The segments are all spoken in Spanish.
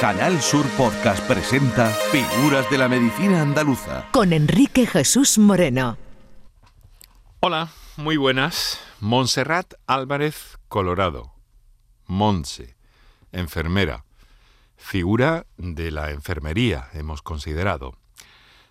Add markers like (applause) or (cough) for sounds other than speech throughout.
Canal Sur Podcast presenta Figuras de la Medicina Andaluza. Con Enrique Jesús Moreno. Hola, muy buenas. Montserrat Álvarez Colorado. Monse, enfermera. Figura de la enfermería, hemos considerado.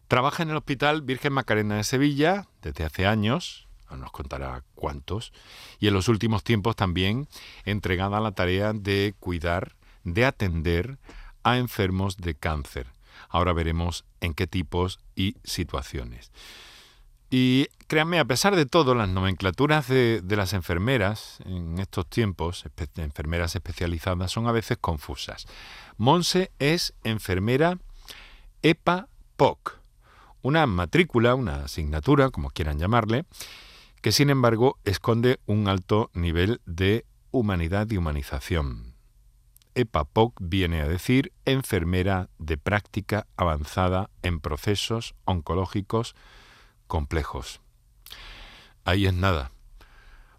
Trabaja en el Hospital Virgen Macarena de Sevilla desde hace años, nos contará cuántos, y en los últimos tiempos también entregada a la tarea de cuidar, de atender a enfermos de cáncer. Ahora veremos en qué tipos y situaciones. Y créanme, a pesar de todo, las nomenclaturas de, las enfermeras en estos tiempos, enfermeras especializadas, son a veces confusas. Monse es enfermera EPA-POC, una matrícula, una asignatura, como quieran llamarle, que sin embargo esconde un alto nivel de humanidad y humanización. EPAPOC viene a decir enfermera de práctica avanzada en procesos oncológicos complejos. Ahí es nada.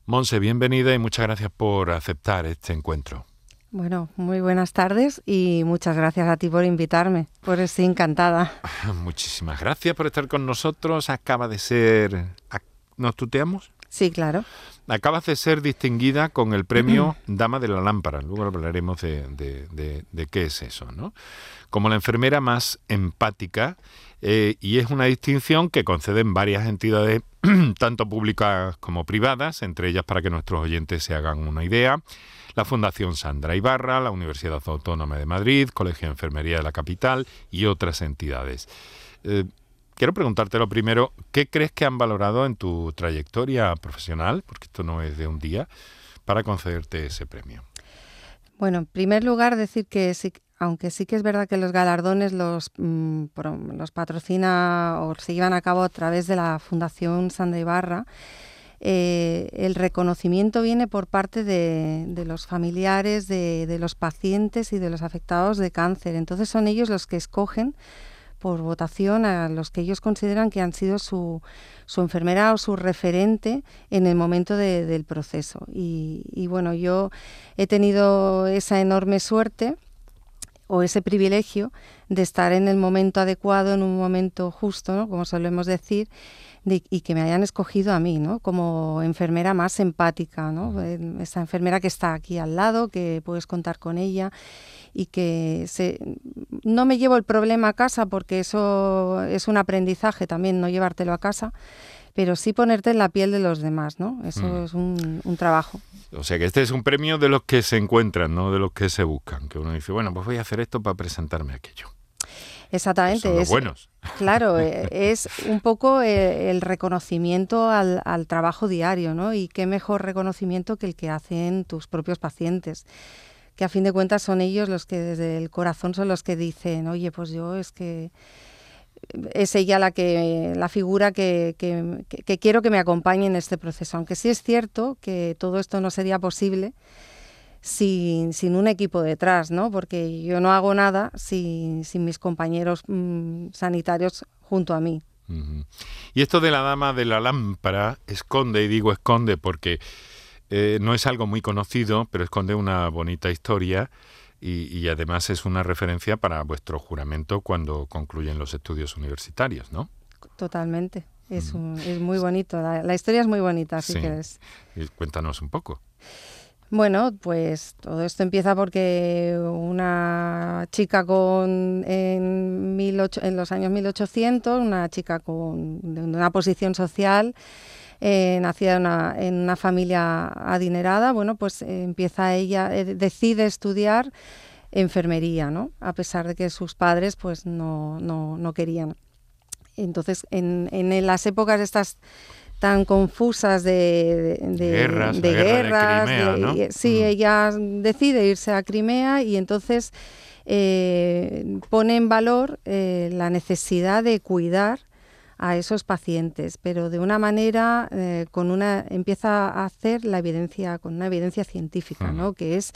Monse, bienvenida y muchas gracias por aceptar este encuentro. Bueno, muy buenas tardes y muchas gracias a ti por invitarme, por estoy encantada. (laughs) Muchísimas gracias por estar con nosotros. Acaba de ser ¿Nos tuteamos? Sí, claro. Acabas de ser distinguida con el premio Dama de la Lámpara. Luego hablaremos de, qué es eso, ¿no? Como la enfermera más empática, eh, y es una distinción que conceden varias entidades, (clears throat) tanto públicas como privadas, entre ellas para que nuestros oyentes se hagan una idea. La Fundación Sandra Ibarra, la Universidad Autónoma de Madrid, Colegio de Enfermería de la Capital y otras entidades. Eh, quiero preguntarte lo primero, ¿qué crees que han valorado en tu trayectoria profesional, porque esto no es de un día, para concederte ese premio? Bueno, en primer lugar, decir que sí, aunque sí que es verdad que los galardones los, mm, los patrocina o se llevan a cabo a través de la Fundación Sandra Ibarra, eh, el reconocimiento viene por parte de, los familiares, de, de, los pacientes y de los afectados de cáncer. Entonces son ellos los que escogen por votación a los que ellos consideran que han sido su, su enfermera o su referente en el momento del proceso. Y, bueno, yo he tenido esa enorme suerte o ese privilegio de estar en el momento adecuado, en un momento justo, como solemos decir, y que me hayan escogido a mí, ¿no? Como enfermera más empática, ¿no? Esa enfermera que está aquí al lado, que puedes contar con ella y que se, no me llevo el problema a casa porque eso es un aprendizaje también, no llevártelo a casa, pero sí ponerte en la piel de los demás, ¿no? Eso mm. es un, un, trabajo. O sea que este es un premio de los que se encuentran, no de los que se buscan, que uno dice, bueno, pues voy a hacer esto para presentarme aquello. Exactamente. es, buenos. Claro, (laughs) eh, es un poco eh, el, reconocimiento al, al, trabajo diario, ¿no? Y qué mejor reconocimiento que el que hacen tus propios pacientes que a fin de cuentas son ellos los que desde el corazón son los que dicen, oye, pues yo es que es ella la que la figura que, que, quiero que me acompañe en este proceso. Aunque sí es cierto que todo esto no sería posible sin, sin un equipo detrás, ¿no? Porque yo no hago nada sin, sin mis compañeros mm, sanitarios junto a mí. Y esto de la dama de la lámpara esconde, y digo esconde porque eh, no es algo muy conocido, pero esconde una bonita historia y, además es una referencia para vuestro juramento cuando concluyen los estudios universitarios, ¿no? Totalmente. Es, es muy bonito. La, historia es muy bonita, así que es. Cuéntanos un poco. Bueno, pues todo esto empieza porque una chica con en, en los años 1800, una chica con de una posición social, eh, nacida en una, familia adinerada, bueno, pues eh, empieza ella, eh, decide estudiar enfermería, ¿no? A pesar de que sus padres pues no, no, no querían. Entonces, en, en, las épocas estas tan confusas de, de, guerras, de, guerras, sí, ella decide irse a Crimea y entonces pone en valor la necesidad de cuidar a esos pacientes, pero de una manera eh, con una empieza a hacer la evidencia con una evidencia científica, ¿no? Que es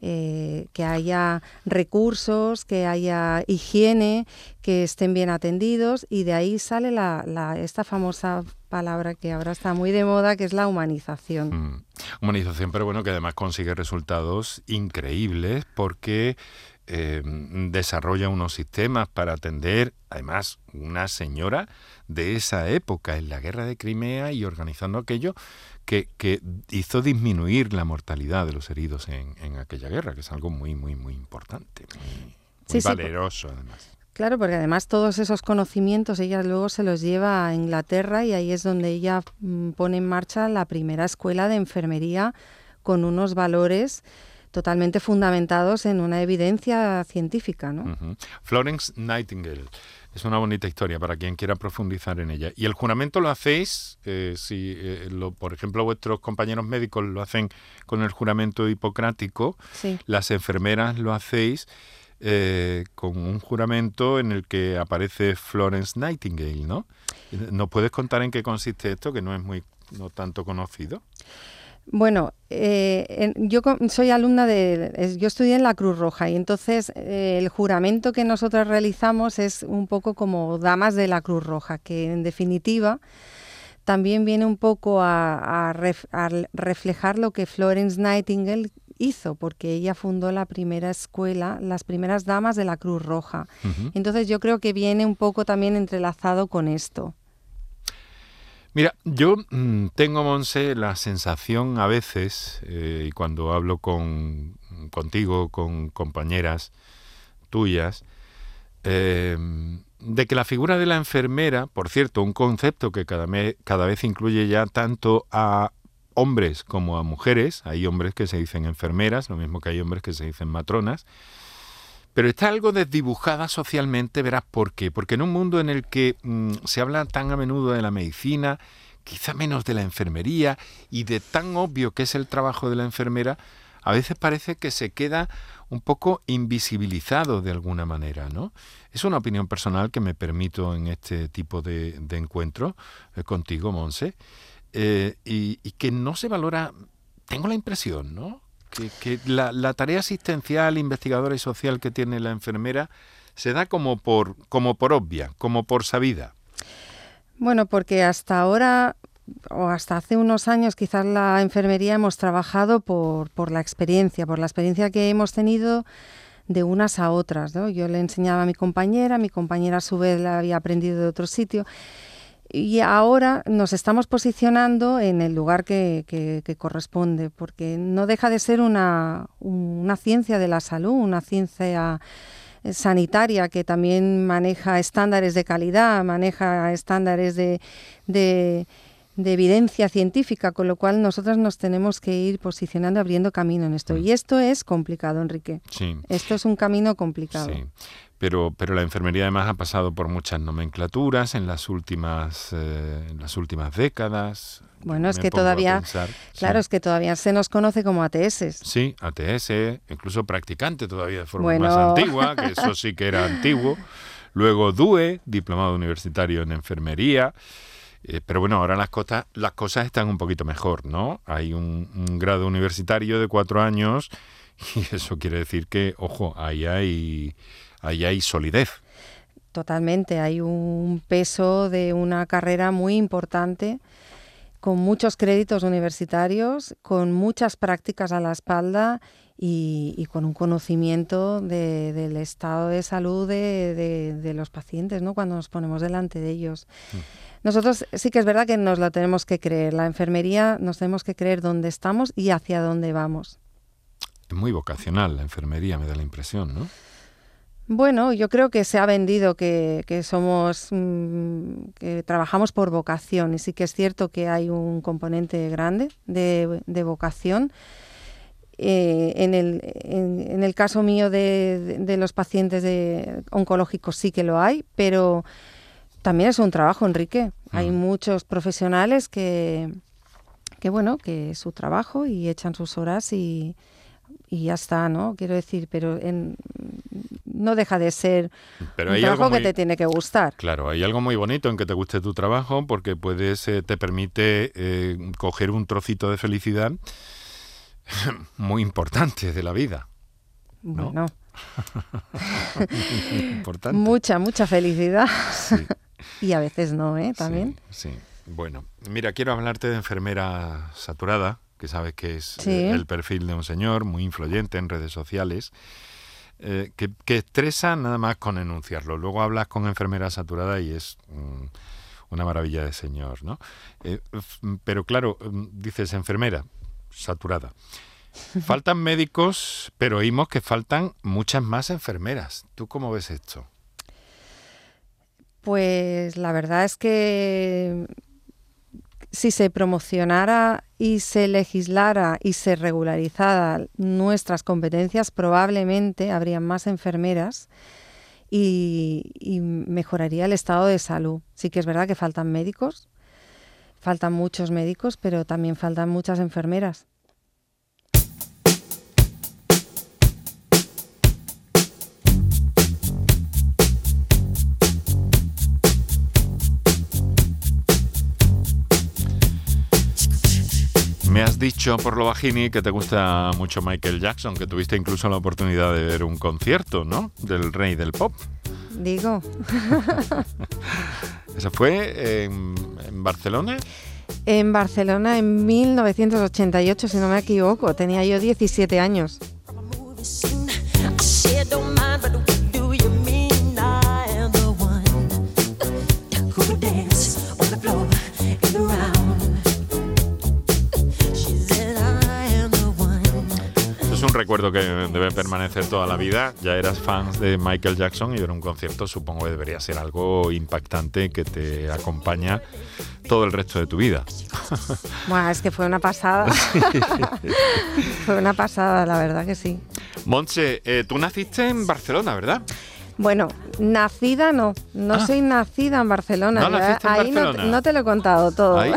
eh, que haya recursos, que haya higiene, que estén bien atendidos y de ahí sale la, esta famosa palabra que ahora está muy de moda, que es la humanización. Mm. Humanización, pero bueno, que además consigue resultados increíbles porque eh, desarrolla unos sistemas para atender, además, una señora de esa época en la guerra de Crimea y organizando aquello que, hizo disminuir la mortalidad de los heridos en, aquella guerra, que es algo muy, muy, muy importante, muy, valeroso además. Claro, porque además todos esos conocimientos ella luego se los lleva a Inglaterra y ahí es donde ella mm, pone en marcha la primera escuela de enfermería con unos valores totalmente fundamentados en una evidencia científica. ¿no? Florence Nightingale. Es una bonita historia para quien quiera profundizar en ella. ¿Y el juramento lo hacéis? Eh, si, eh, lo, por ejemplo, vuestros compañeros médicos lo hacen con el juramento hipocrático, las enfermeras lo hacéis eh, con un juramento en el que aparece Florence Nightingale, ¿no? ¿Nos puedes contar en qué consiste esto, que no es muy no tanto conocido? Bueno, eh, yo soy alumna de, yo estudié en la Cruz Roja y entonces eh, el juramento que nosotros realizamos es un poco como damas de la Cruz Roja, que en definitiva también viene un poco a, reflejar lo que Florence Nightingale hizo, porque ella fundó la primera escuela, las primeras damas de la Cruz Roja. Entonces yo creo que viene un poco también entrelazado con esto. Mira, yo mm, tengo, Monse, la sensación a veces, eh, y cuando hablo con, contigo, con compañeras tuyas, em, de que la figura de la enfermera, por cierto, un concepto que cada, cada vez incluye ya tanto a hombres como a mujeres, hay hombres que se dicen enfermeras, lo mismo que hay hombres que se dicen matronas, pero está algo desdibujada socialmente, verás por qué. Porque en un mundo en el que mm, se habla tan a menudo de la medicina, quizá menos de la enfermería, y de tan obvio que es el trabajo de la enfermera, a veces parece que se queda un poco invisibilizado de alguna manera, ¿no? Es una opinión personal que me permito en este tipo de, encuentro eh, contigo, Monse, eh, y que no se valora, tengo la impresión, ¿no? Que, la, tarea asistencial, investigadora y social que tiene la enfermera se da como por, como por obvia, como por sabida. Bueno, porque hasta ahora o hasta hace unos años quizás la enfermería hemos trabajado por, por la experiencia, por la experiencia que hemos tenido de unas a otras. ¿no? Yo le enseñaba a mi compañera, mi compañera a su vez la había aprendido de otro sitio y ahora nos estamos posicionando en el lugar que, corresponde, porque no deja de ser una, ciencia de la salud, una ciencia eh, sanitaria que también maneja estándares de calidad, maneja estándares de, de, evidencia científica, con lo cual nosotros nos tenemos que ir posicionando, abriendo camino en esto. Mm. Y esto es complicado, Enrique. Sí. Esto es un camino complicado. Sí pero, pero la enfermería además ha pasado por muchas nomenclaturas en las últimas, eh, en las últimas décadas. Bueno, es que todavía, claro, es que todavía se nos conoce como ATS. Sí, ATS, incluso practicante todavía de forma más antigua, que eso sí que era antiguo. (laughs) Luego DUE, diplomado universitario en enfermería. Eh, pero bueno, ahora las cosas, las cosas están un poquito mejor, ¿no? Hay un, un grado universitario de cuatro años (laughs) y eso quiere decir que, ojo, ahí hay ahí hay solidez. Totalmente, hay un peso de una carrera muy importante, con muchos créditos universitarios, con muchas prácticas a la espalda y, con un conocimiento del estado de salud de, los pacientes, ¿no? Cuando nos ponemos delante de ellos. Mm. Nosotros sí que es verdad que nos lo tenemos que creer. La enfermería nos tenemos que creer dónde estamos y hacia dónde vamos. Es muy vocacional la enfermería, me da la impresión, ¿no? Bueno, yo creo que se ha vendido que, somos, mm, que trabajamos por vocación y sí que es cierto que hay un componente grande de, vocación. Eh, en, el, en, el, caso mío de, los pacientes de, oncológicos sí que lo hay, pero también es un trabajo, Enrique. Hay muchos profesionales que, que, bueno, que su trabajo y echan sus horas y, y ya está, ¿no? Quiero decir, pero en, no deja de ser un trabajo que te tiene que gustar. Claro, hay algo muy bonito en que te guste tu trabajo porque puedes, eh, te permite eh, coger un trocito de felicidad (laughs) muy importante de la vida. Bueno. (laughs) mucha, mucha felicidad. Y a veces no, ¿eh? También. sí. Bueno, mira, quiero hablarte de enfermera saturada, que sabes que es eh, el perfil de un señor muy influyente en redes sociales. eh, que, que estresa nada más con enunciarlo. Luego hablas con enfermera saturada y es mm, una maravilla de señor, ¿no? Eh, pero claro, mm, dices enfermera saturada. (laughs) Faltan médicos, pero oímos que faltan muchas más enfermeras. ¿Tú cómo ves esto? Pues la verdad es que si se promocionara y se legislara y se regularizara nuestras competencias, probablemente habría más enfermeras y, y mejoraría el estado de salud. Sí que es verdad que faltan médicos, faltan muchos médicos, pero también faltan muchas enfermeras. Me has dicho por lo bajini que te gusta mucho Michael Jackson, que tuviste incluso la oportunidad de ver un concierto, ¿no? Del rey del pop. Digo, (laughs) ¿Eso fue en, en Barcelona? en Barcelona en 1988, si no me equivoco, tenía yo 17 años. Recuerdo que debe permanecer toda la vida. Ya eras fan de Michael Jackson y ver un concierto supongo que debería ser algo impactante que te acompaña todo el resto de tu vida. (laughs) Buah, es que fue una pasada. (laughs) (laughs) fue una pasada, la verdad que sí. Montse, eh, tú naciste en Barcelona, ¿verdad? Bueno, nacida no, no Ah. soy nacida en Barcelona. ¿No en ahí no, Barcelona? no te lo he contado todo. Ahí.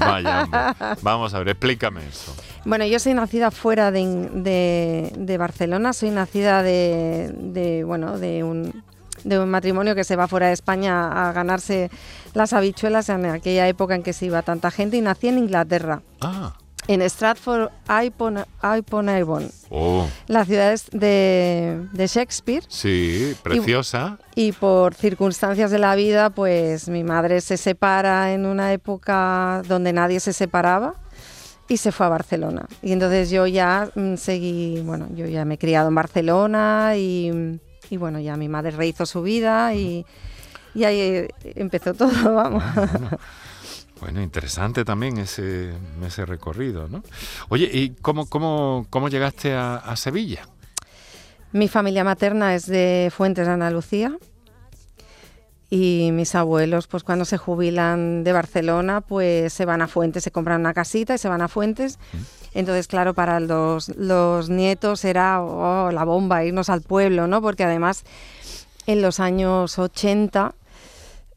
Vaya, hombre. Vamos a ver, explícame eso. Bueno, yo soy nacida fuera de, de- de Barcelona, soy nacida de, de, bueno, de un, de un matrimonio que se va fuera de España a ganarse las habichuelas en aquella época en que se iba tanta gente y nací en Inglaterra, Ah, en Stratford upon, upon Avon. oh, La ciudad es de, de Shakespeare. Sí, preciosa. y por circunstancias de la vida, pues mi madre se separa en una época donde nadie se separaba y se fue a Barcelona. Y entonces yo ya mm, seguí, bueno, yo ya me he criado en Barcelona y, y bueno, ya mi madre rehizo su vida y, y ahí eh, empezó todo, (laughs) vamos. (laughs) Bueno, interesante también ese, ese recorrido, ¿no? Oye, ¿y cómo, cómo, cómo llegaste a, a Sevilla? Mi familia materna es de Fuentes de Andalucía y mis abuelos, pues cuando se jubilan de Barcelona, pues se van a Fuentes, se compran una casita y se van a Fuentes. Entonces, claro, para los, los nietos era oh, la bomba irnos al pueblo, ¿no? Porque además en los años 80,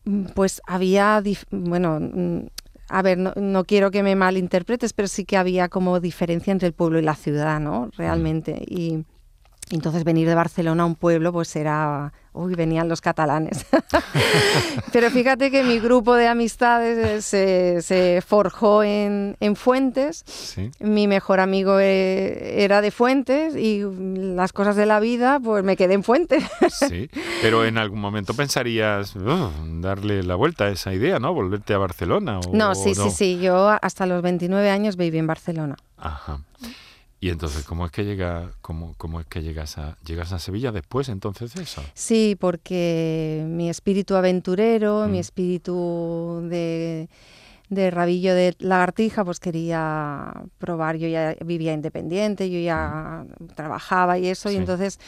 mm, pues había, bueno, mm, a ver, no, no quiero que me malinterpretes, pero sí que había como diferencia entre el pueblo y la ciudad, ¿no? Realmente. Y entonces venir de Barcelona a un pueblo, pues era, uy, venían los catalanes. (laughs) pero fíjate que mi grupo de amistades eh, se, se forjó en, en Fuentes. Sí. Mi mejor amigo eh, era de Fuentes y las cosas de la vida, pues me quedé en Fuentes. (laughs) Sí, pero en algún momento pensarías "Oh, darle la vuelta a esa idea, ¿no? Volverte a Barcelona. O, No, o sí, sí, sí. Yo hasta los 29 años viví en Barcelona. Ajá. Y entonces, ¿cómo es que llega, cómo, cómo es que llegas a, llegas a Sevilla después entonces de eso? Sí, porque mi espíritu aventurero, Mm. mi espíritu de, de rabillo de lagartija, pues quería probar. Yo ya vivía independiente, yo ya trabajaba y eso. Sí. y entonces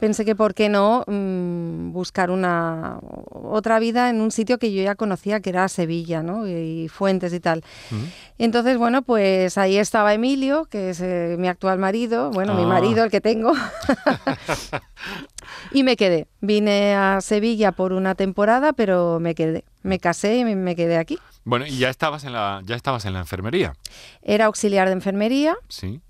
pensé que por qué no mm, buscar una otra vida en un sitio que yo ya conocía, que era Sevilla, ¿no? Y, Fuentes y tal. ¿Mm? Entonces, bueno, pues ahí estaba Emilio, que es eh, mi actual marido, bueno, mi Ah. marido, el que tengo. (laughs) y me quedé. Vine a Sevilla por una temporada, pero me quedé. Me casé y me- quedé aquí. Bueno, y ya estabas en la, ya estabas en la enfermería, Era auxiliar de enfermería ¿sí?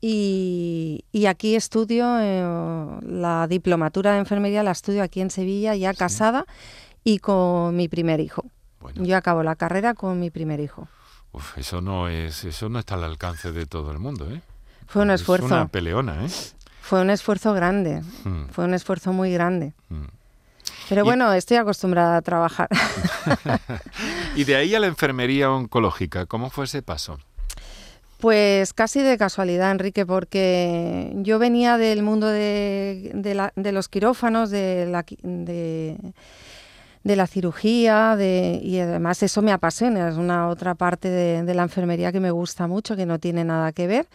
y, y aquí estudio eh, la diplomatura de enfermería, la estudio aquí en Sevilla, ya casada y con mi primer hijo. Bueno, Yo acabo la carrera con mi primer hijo. uf, eso no es, eso no está al alcance de todo el mundo, ¿eh? Fue un Es esfuerzo. una peleona, ¿eh? Fue un esfuerzo grande. Mm, Fue un esfuerzo muy grande. mm. Pero Y- bueno, estoy acostumbrada a trabajar. (laughs) (laughs) Y de ahí a la enfermería oncológica, ¿cómo fue ese paso? Pues casi de casualidad, Enrique, porque yo venía del mundo de, de la- de los quirófanos, de la, de, de la cirugía, de, y además eso me apasiona, es una otra parte de la enfermería que me gusta mucho, que no tiene nada que ver.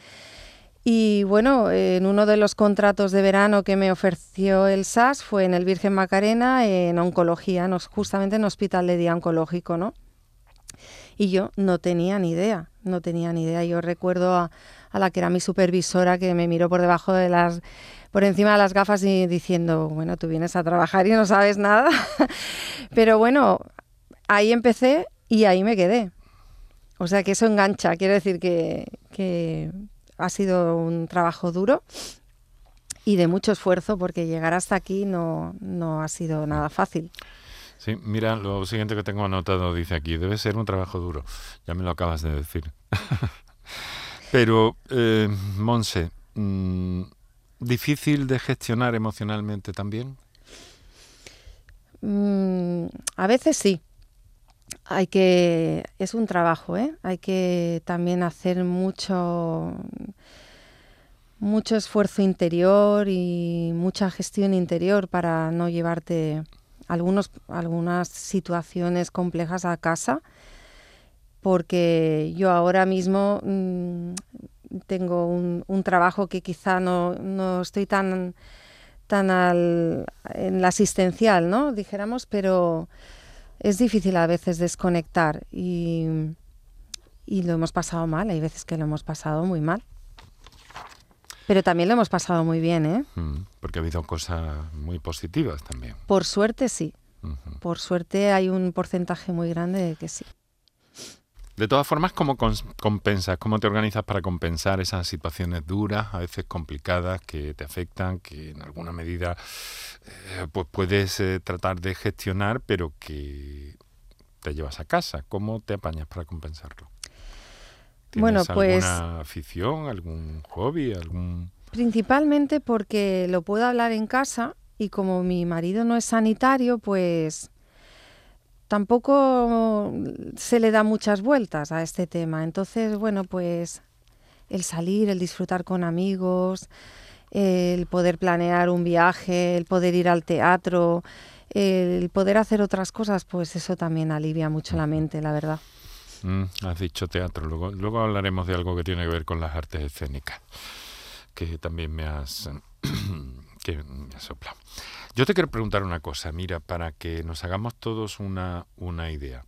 Y bueno, en uno de los contratos de verano que me ofreció el SAS fue en el Virgen Macarena, en oncología, justamente en hospital de día oncológico, ¿no? Y yo no tenía ni idea, no tenía ni idea. Yo recuerdo a, a la que era mi supervisora que me miró por debajo de las, por encima de las gafas y diciendo, bueno, tú vienes a trabajar y no sabes nada. (laughs) Pero bueno, ahí empecé y ahí me quedé. O sea que eso engancha, quiero decir que, que ha sido un trabajo duro y de mucho esfuerzo porque llegar hasta aquí no, no ha sido nada fácil. Sí, mira, lo siguiente que tengo anotado dice aquí, debe ser un trabajo duro. Ya me lo acabas de decir. (laughs) Pero, eh, Monse, mm, ¿difícil de gestionar emocionalmente también? Mm, a veces sí. Hay que. Es un trabajo, ¿eh? Hay que también hacer mucho. mucho esfuerzo interior y mucha gestión interior para no llevarte algunos, algunas situaciones complejas a casa. Porque yo ahora mismo mm, tengo un, un trabajo que quizá no, no estoy tan tan al, en la asistencial, ¿no? Dijéramos, pero es difícil a veces desconectar y, y lo hemos pasado mal, hay veces que lo hemos pasado muy mal. Pero también lo hemos pasado muy bien, ¿eh? Mm, Porque ha habido cosas muy positivas también. Por suerte sí, por suerte hay un porcentaje muy grande de que sí. De todas formas, ¿cómo compensas? ¿Cómo te organizas para compensar esas situaciones duras, a veces complicadas, que te afectan, que en alguna medida eh, pues puedes eh, tratar de gestionar, pero que te llevas a casa? ¿Cómo te apañas para compensarlo? Bueno, ¿Tienes pues- alguna afición, algún hobby, algún...? Principalmente porque lo puedo hablar en casa y como mi marido no es sanitario, pues tampoco se le da muchas vueltas a este tema. Entonces, bueno, pues el salir, el disfrutar con amigos, el poder planear un viaje, el poder ir al teatro, el poder hacer otras cosas, pues eso también alivia mucho la mente, la verdad. Mm, has dicho teatro, luego, luego hablaremos de algo que tiene que ver con las artes escénicas, que también me has, (clears throat) que me has soplado. Yo te quiero preguntar una cosa, mira, para que nos hagamos todos una, una idea.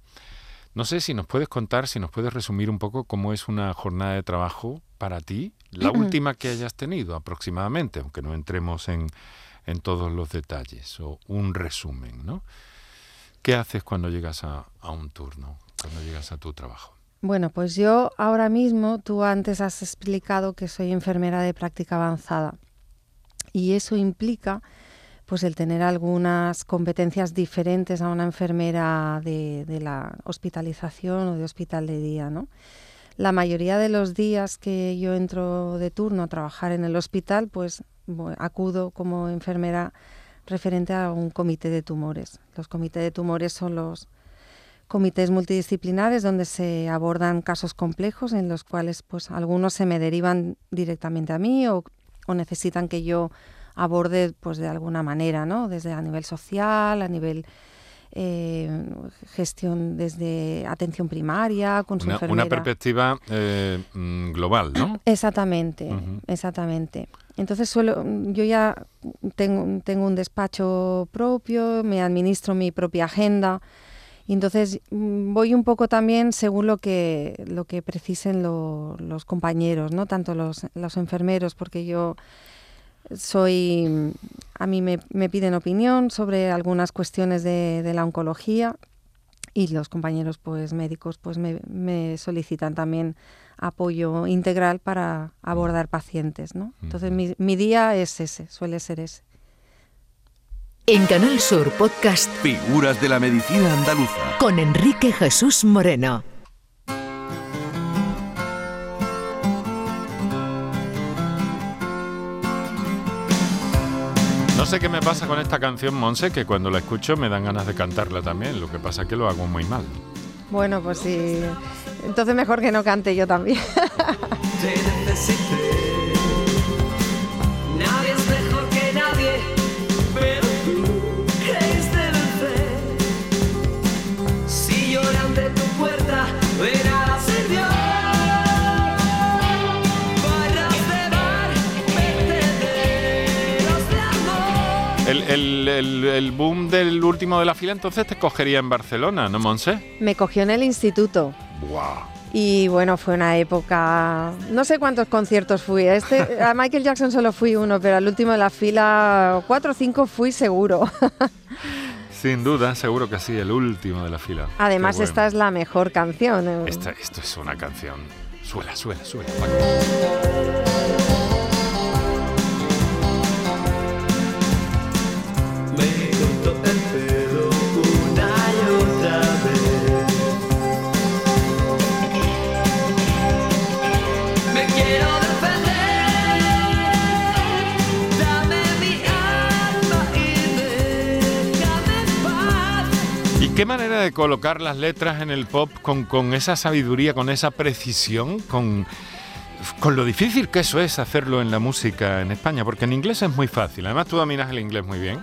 No sé si nos puedes contar, si nos puedes resumir un poco cómo es una jornada de trabajo para ti, la última que hayas tenido aproximadamente, aunque no entremos en, en todos los detalles, o un resumen, ¿no? ¿Qué haces cuando llegas a, a un turno, cuando llegas a tu trabajo? Bueno, pues yo ahora mismo, tú antes has explicado que soy enfermera de práctica avanzada y eso implica pues el tener algunas competencias diferentes a una enfermera de, de la hospitalización o de hospital de día, ¿no? La mayoría de los días que yo entro de turno a trabajar en el hospital, pues acudo como enfermera referente a un comité de tumores. Los comités de tumores son los comités multidisciplinares donde se abordan casos complejos en los cuales pues algunos se me derivan directamente a mí o, o necesitan que yo aborde pues de alguna manera, ¿no? Desde a nivel social, a nivel eh, gestión desde atención primaria, con su Una, enfermera. una perspectiva eh, mm, global, ¿no? (clears throat) Exactamente, exactamente. Entonces suelo, yo ya tengo, tengo un despacho propio, me administro mi propia agenda y entonces mm, voy un poco también según lo que lo que precisen lo- los compañeros, no tanto los, los enfermeros, porque yo soy a mí me, me piden opinión sobre algunas cuestiones de, de la oncología y los compañeros pues médicos pues me, me solicitan también apoyo integral para abordar pacientes, ¿no? Entonces mi, mi día es ese, suele ser ese. En Canal Sur Podcast Figuras de la medicina andaluza. con Enrique Jesús Moreno. No sé qué me pasa con esta canción, Monse, que cuando la escucho me dan ganas de cantarla también. Lo que pasa es que lo hago muy mal. Bueno, pues sí. Entonces mejor que no cante yo también. (laughs) El, el- boom del último de la fila entonces te cogería en Barcelona, ¿no, Monse? Me cogió en el instituto. ¡Buah! Y bueno, fue una época. No sé cuántos conciertos fui. a Este, (laughs) a Michael Jackson solo fui uno, pero al último de la fila, cuatro o cinco fui seguro. (laughs) Sin duda, seguro que sí, el último de la fila. Además, bueno. esta es la mejor canción. eh. Esta- esto es una canción. Suela, suela, suela. De colocar las letras en el pop con, con esa sabiduría, con esa precisión, con, con lo difícil que eso es hacerlo en la música en España? Porque en inglés es muy fácil. Además, tú dominas el inglés muy bien.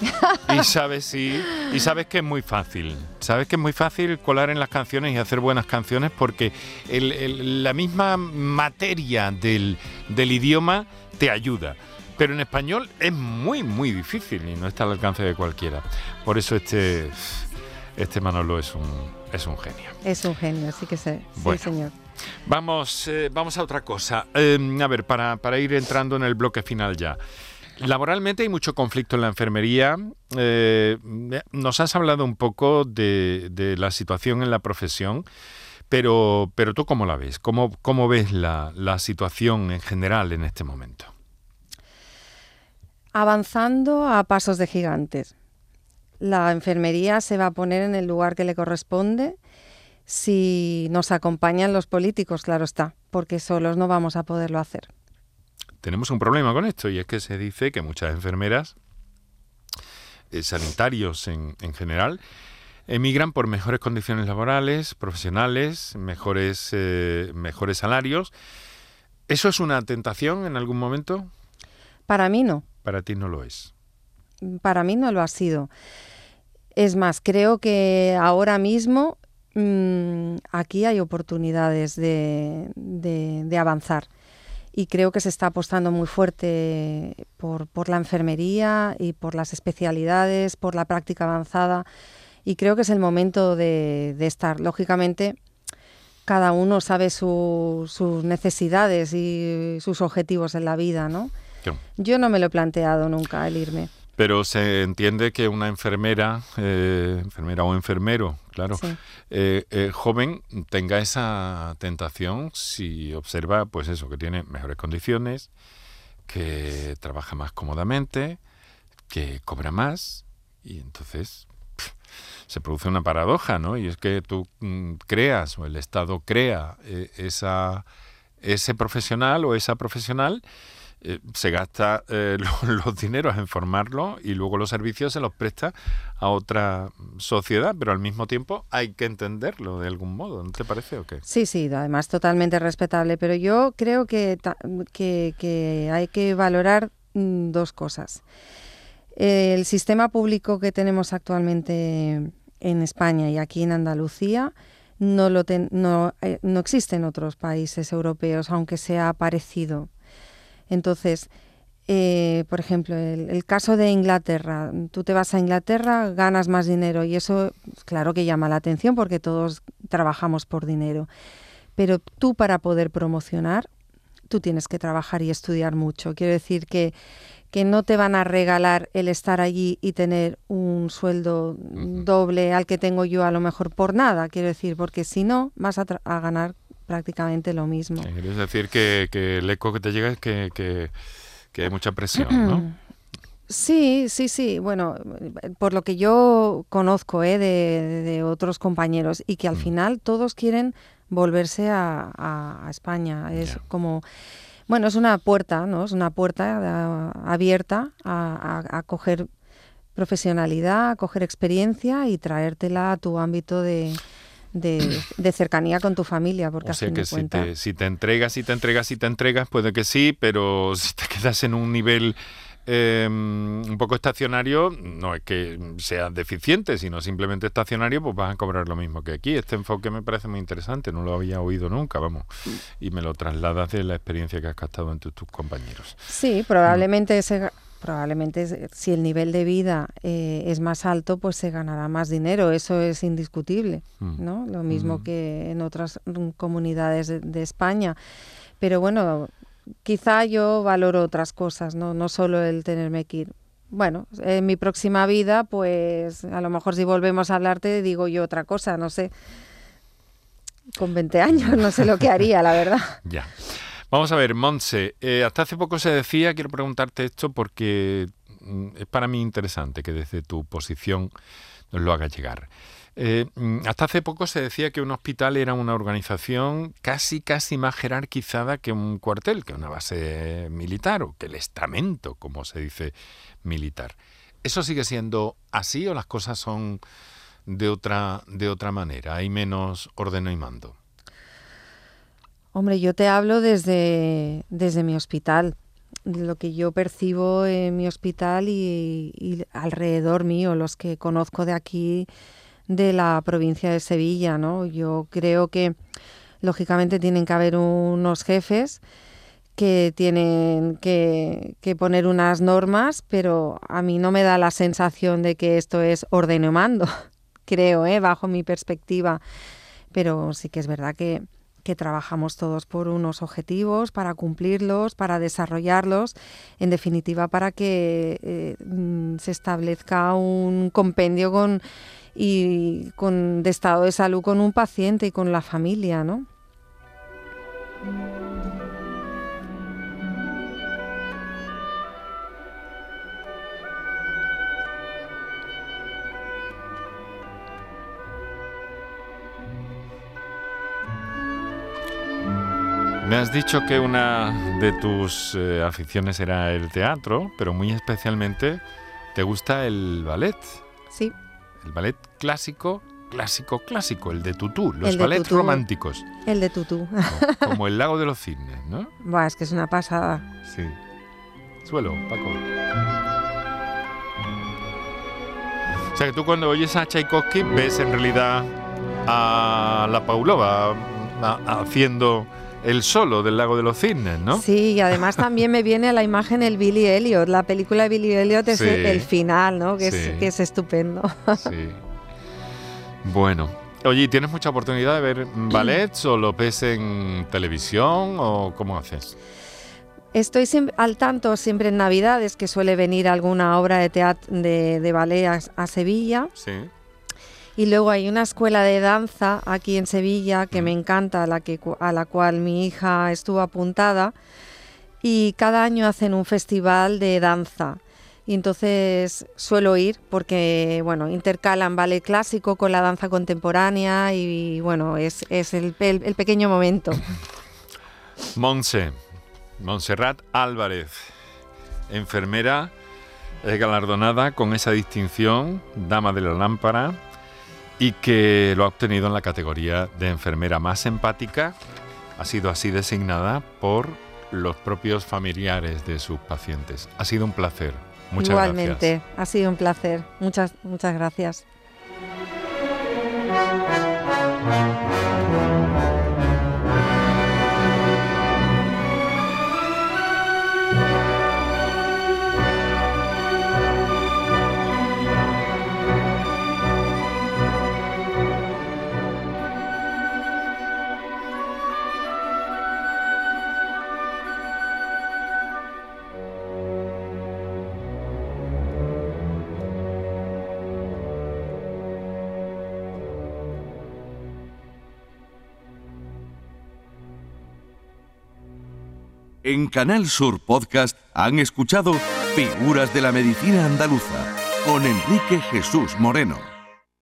(laughs) Y sabes, sí, y sabes que es muy fácil. Sabes que es muy fácil colar en las canciones y hacer buenas canciones porque el- el- la misma materia del, del idioma te ayuda. Pero en español es muy, muy difícil y no está al alcance de cualquiera. Por eso este, este Manolo es un, es un genio. Es un genio, sí que sé. Sí, Bueno. señor. Vamos, eh, vamos a otra cosa. Eh, a ver, para, para ir entrando en el bloque final ya. Laboralmente hay mucho conflicto en la enfermería. Eh, nos has hablado un poco de, de la situación en la profesión, pero, pero tú cómo la ves? ¿Cómo, cómo ves la, la situación en general en este momento? Avanzando a pasos de gigantes. La enfermería se va a poner en el lugar que le corresponde si nos acompañan los políticos, claro está, porque solos no vamos a poderlo hacer. tenemos un problema con esto y es que se dice que muchas enfermeras, eh, sanitarios en, en general, emigran por mejores condiciones laborales, profesionales, mejores, eh, mejores salarios. ¿Eso es una tentación en algún momento? Para mí no. Para ti no lo es. Para mí no lo ha sido. Es más, creo que ahora mismo mm, aquí hay oportunidades de, de- de avanzar. Y creo que se está apostando muy fuerte por, por la enfermería y por las especialidades, por la práctica avanzada. Y creo que es el momento de, de estar. Lógicamente, cada uno sabe su- sus necesidades y sus objetivos en la vida, ¿no? Yo no me lo he planteado nunca el irme. Pero se entiende que una enfermera, eh, enfermera o enfermero, claro, Sí. eh, eh, joven tenga esa tentación si observa, pues eso, que tiene mejores condiciones, que trabaja más cómodamente, que cobra más y entonces se produce una paradoja, ¿no? Y es que tú mm, creas o el Estado crea eh, esa, ese profesional o esa profesional eh, se gasta eh, (laughs) lo- los dineros en formarlo y luego los servicios se los presta a otra sociedad, pero al mismo tiempo hay que entenderlo de algún modo, ¿no te parece o qué? Sí, sí, además totalmente respetable, pero yo creo que, que, hay que valorar mm, dos cosas. El sistema público que tenemos actualmente en España y aquí en Andalucía no, lo no, eh, no existe en otros países europeos, aunque sea parecido. Entonces, eh, por ejemplo, el, el caso de Inglaterra, tú te vas a Inglaterra, ganas más dinero y eso, claro que llama la atención porque todos trabajamos por dinero. Pero tú para poder promocionar, tú tienes que trabajar y estudiar mucho. Quiero decir que, que no te van a regalar el estar allí y tener un sueldo doble al que tengo yo a lo mejor por nada. Quiero decir, porque si no, vas a ganar prácticamente lo mismo. ¿Quieres decir que, que el eco que te llega es que, que- que hay mucha presión, ¿no? (clears throat) Sí, sí, sí. Bueno, por lo que yo conozco ¿eh? de, de otros compañeros y que al Mm. final todos quieren volverse a, a- a España. Es como, bueno, es una puerta, ¿no? Es una puerta ah, abierta a, a- a coger profesionalidad, a coger experiencia y traértela a tu ámbito de, de, de cercanía con tu familia, porque O sea que si te, si te entregas, si te entregas, si te entregas, puede que sí, pero si te quedas en un nivel eh, un poco estacionario, no es que sea deficiente, sino simplemente estacionario, pues vas a cobrar lo mismo que aquí. Este enfoque me parece muy interesante, no lo había oído nunca, vamos, y me lo trasladas de la experiencia que has captado entre tus compañeros. Sí, probablemente se ga- probablemente si el nivel de vida eh, es más alto, pues se ganará más dinero. Eso es indiscutible, Mm. ¿no? Lo mismo que en otras mm, comunidades de, de España. Pero bueno, quizá yo valoro otras cosas, ¿no? No solo el tenerme que ir. Bueno, en mi próxima vida, pues a lo mejor si volvemos a hablarte, digo yo otra cosa, no sé. Con 20 años, no sé lo que haría, la verdad. (laughs) Ya. Vamos a ver, Monse, eh, hasta hace poco se decía, quiero preguntarte esto porque mm, es para mí interesante que desde tu posición nos lo hagas llegar. Eh, mm, hasta hace poco se decía que un hospital era una organización casi, casi más jerarquizada que un cuartel, que una base militar o que el estamento, como se dice, militar. ¿Eso sigue siendo así o las cosas son de otra, de otra manera? ¿Hay menos orden y mando? Hombre, yo te hablo desde, desde mi hospital, de lo que yo percibo en mi hospital y, alrededor mío, los que conozco de aquí, de la provincia de Sevilla, ¿no? Yo creo que, lógicamente, tienen que haber unos jefes que tienen que, que poner unas normas, pero a mí no me da la sensación de que esto es orden y mando, (laughs) creo, ¿eh? bajo mi perspectiva. Pero sí que es verdad que, que trabajamos todos por unos objetivos, para cumplirlos, para desarrollarlos, en definitiva para que eh, mm, se establezca un compendio con, y con, de estado de salud con un paciente y con la familia, ¿no? Me has dicho que una de tus eh, aficiones era el teatro, pero muy especialmente te gusta el ballet. Sí, El ballet clásico, clásico, clásico, el de tutú, los El ballets tutú. románticos, el de tutú. como, como el lago de los cisnes, ¿no? Buah, es que es una pasada. Sí. Suelo, Paco. O sea que tú cuando oyes a Tchaikovsky ves en realidad a la Paulova a- haciendo el solo del lago de los cisnes, ¿no? Sí, y además también me viene a la imagen el Billy Elliot. La película de Billy Elliot es Sí. el final, ¿no? Que, Sí. es, que es estupendo. Sí. Bueno. Oye, ¿y ¿tienes mucha oportunidad de ver (clears throat) ballets o lo ves en televisión o cómo haces? Estoy al tanto siempre en Navidades que suele venir alguna obra de teatro de, de ballet a, a Sevilla. Sí. Y luego hay una escuela de danza aquí en Sevilla que me encanta, a la, que, a la cual mi hija estuvo apuntada. Y cada año hacen un festival de danza. Y entonces suelo ir porque, bueno, intercalan ballet clásico con la danza contemporánea y, bueno, es, es el, el- el pequeño momento. (laughs) Monse, Montserrat Álvarez, enfermera eh, galardonada con esa distinción, Dama de la Lámpara, y que lo ha obtenido en la categoría de enfermera más empática. Ha sido así designada por los propios familiares de sus pacientes. Ha sido un placer. Muchas Igualmente, gracias. ha sido un placer. Muchas, muchas gracias. Canal Sur Podcast han escuchado Figuras de la Medicina Andaluza con Enrique Jesús Moreno.